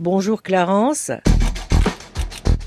Bonjour Clarence.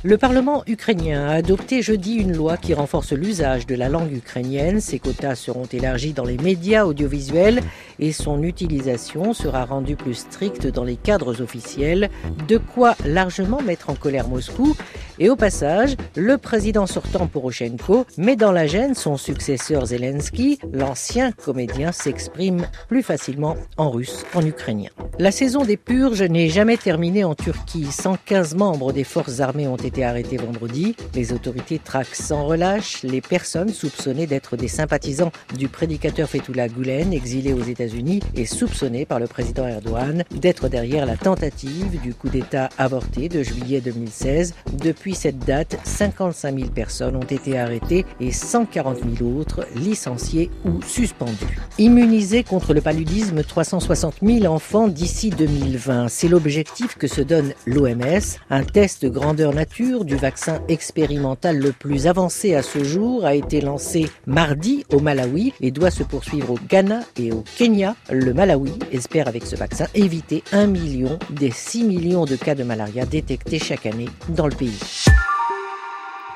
Le Parlement ukrainien a adopté jeudi une loi qui renforce l'usage de la langue ukrainienne. Ses quotas seront élargis dans les médias audiovisuels et son utilisation sera rendue plus stricte dans les cadres officiels. De quoi largement mettre en colère Moscou. Et au passage, le président sortant Poroshenko met dans la gêne son successeur Zelensky. L'ancien comédien s'exprime plus facilement en russe qu'en ukrainien. La saison des purges n'est jamais terminée en Turquie. 115 membres des forces armées ont été été arrêté vendredi. Les autorités traquent sans relâche les personnes soupçonnées d'être des sympathisants du prédicateur Fethullah Gulen, exilé aux États-Unis et soupçonné par le président Erdogan d'être derrière la tentative du coup d'État avorté de juillet 2016. Depuis cette date, 55 000 personnes ont été arrêtées et 140 000 autres licenciées ou suspendues. Immunisés contre le paludisme, 360 000 enfants d'ici 2020. C'est l'objectif que se donne l'OMS, un test grandeur nature du vaccin expérimental le plus avancé à ce jour a été lancé mardi au Malawi et doit se poursuivre au Ghana et au Kenya. Le Malawi espère avec ce vaccin éviter un million des 6 millions de cas de malaria détectés chaque année dans le pays.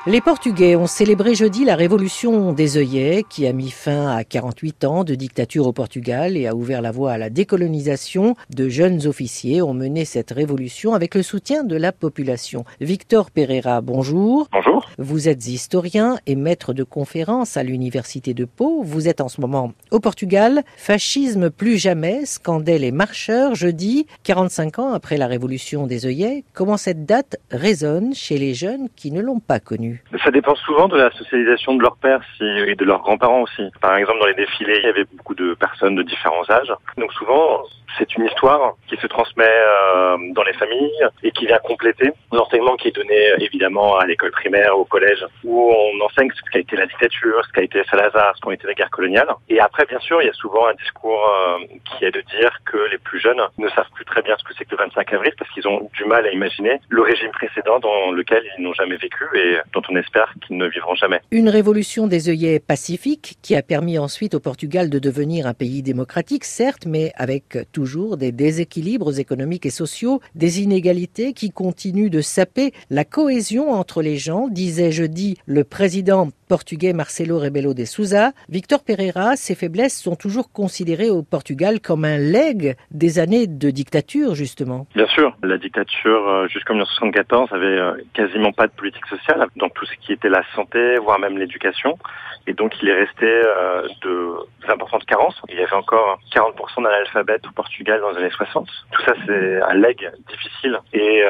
Les Portugais ont célébré jeudi la révolution des œillets qui a mis fin à 48 ans de dictature au Portugal et a ouvert la voie à la décolonisation. De jeunes officiers ont mené cette révolution avec le soutien de la population. Victor Pereira, bonjour. Bonjour. Vous êtes historien et maître de conférences à l'université de Pau. Vous êtes en ce moment au Portugal. Fascisme plus jamais, scandaient les marcheurs jeudi, 45 ans après la révolution des œillets. Comment cette date résonne chez les jeunes qui ne l'ont pas connue ça dépend souvent de la socialisation de leur père et de leurs grands-parents aussi. Par exemple, dans les défilés, il y avait beaucoup de personnes de différents âges. Donc souvent, c'est une histoire qui se transmet euh, dans les familles et qui vient compléter l'enseignement qui est donné évidemment à l'école primaire, au collège, où on enseigne ce qu'a été la dictature, ce qu'a été Salazar, ce qu'ont été les guerres coloniales. Et après, bien sûr, il y a souvent un discours euh, qui est de dire que les plus jeunes ne savent plus très bien ce que c'est que le 25 avril parce qu'ils ont du mal à imaginer le régime précédent dans lequel ils n'ont jamais vécu et dont on espère qu'ils ne vivront jamais. Une révolution des œillets pacifique qui a permis ensuite au Portugal de devenir un pays démocratique, certes, mais avec tout toujours des déséquilibres économiques et sociaux, des inégalités qui continuent de saper la cohésion entre les gens, disait jeudi le président portugais Marcelo Rebelo de Souza. Victor Pereira, ces faiblesses sont toujours considérées au Portugal comme un leg des années de dictature, justement. Bien sûr, la dictature euh, jusqu'en 1974 avait euh, quasiment pas de politique sociale dans tout ce qui était la santé, voire même l'éducation. Et donc il est resté euh, de importantes carences. Il y avait encore 40% d'analphabètes au Portugal dans les années 60. Tout ça, c'est un leg difficile. Et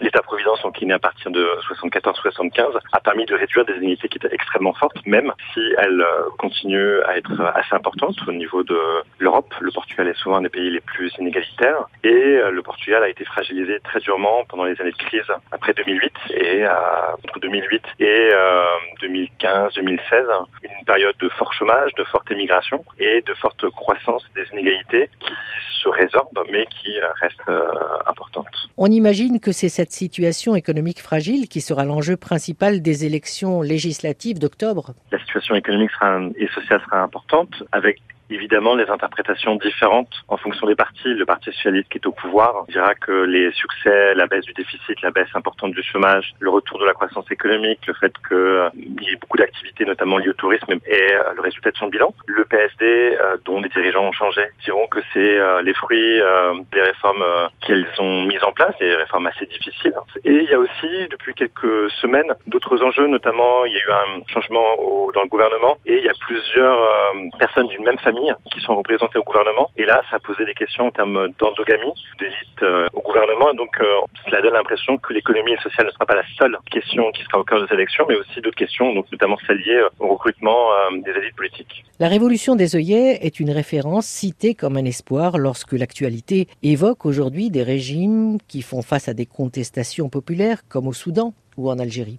L'État-providence, est né à partir de 74-75, a permis de réduire des inégalités qui étaient extrêmement fortes, même si elles euh, continuent à être assez importantes au niveau de l'Europe. Le Portugal est souvent un des pays les plus inégalitaires et euh, le Portugal a été fragilisé très durement pendant les années de crise après 2008 et entre 2008 et 2015-2016, une période de fort chômage, de forte émigration et de forte croissance des inégalités qui se résorbent mais qui restent importantes. On imagine que c'est cette situation économique fragile qui sera l'enjeu principal des élections législatives d'octobre. La situation économique et sociale sera importante avec évidemment les interprétations différentes en fonction des partis. Le Parti socialiste qui est au pouvoir dira que les succès, la baisse du déficit, la baisse importante du chômage, le retour de la croissance économique, le fait qu'il euh, y ait beaucoup d'activités, notamment liées au tourisme, est euh, le résultat de son bilan. Le PSD, euh, dont les dirigeants ont changé, diront que c'est les fruits des réformes qu'elles ont mises en place, des réformes assez difficiles. Et il y a aussi, depuis quelques semaines, d'autres enjeux, notamment il y a eu un changement dans le gouvernement et il y a plusieurs personnes d'une même famille qui sont représentés au gouvernement. Et là, ça a posé des questions en termes d'endogamie, d'élite euh, au gouvernement. Donc, euh, cela donne l'impression que l'économie sociale ne sera pas la seule question qui sera au cœur des élections, mais aussi d'autres questions, donc notamment celles liées au recrutement euh, des élites politiques. La révolution des œillets est une référence citée comme un espoir lorsque l'actualité évoque aujourd'hui des régimes qui font face à des contestations populaires, comme au Soudan en Algérie?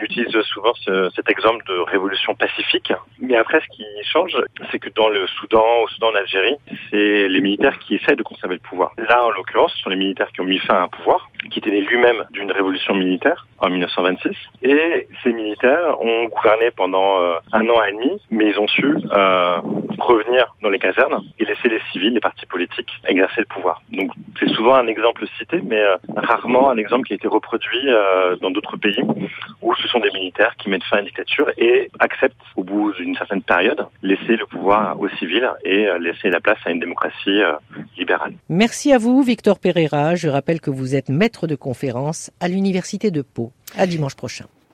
Utilise souvent ce, cet exemple de révolution pacifique. Mais après, ce qui change, c'est que dans le Soudan, au Soudan, en Algérie, c'est les militaires qui essaient de conserver le pouvoir. Là, en l'occurrence, ce sont les militaires qui ont mis fin à un pouvoir, qui était né lui-même d'une révolution militaire en 1926. Et ces militaires ont gouverné pendant euh, un an et demi, mais ils ont su euh, revenir dans les casernes et laisser les civils, les partis politiques, exercer le pouvoir. Donc c'est souvent un exemple cité, mais euh, rarement un exemple qui a été reproduit euh, dans d'autres pays où ce sont des militaires qui mettent fin à une dictature et acceptent, au bout d'une certaine période, laisser le pouvoir aux civils et laisser la place à une démocratie Merci à vous, Victor Pereira. Je rappelle que vous êtes maître de conférence à l'Université de Pau. À dimanche prochain.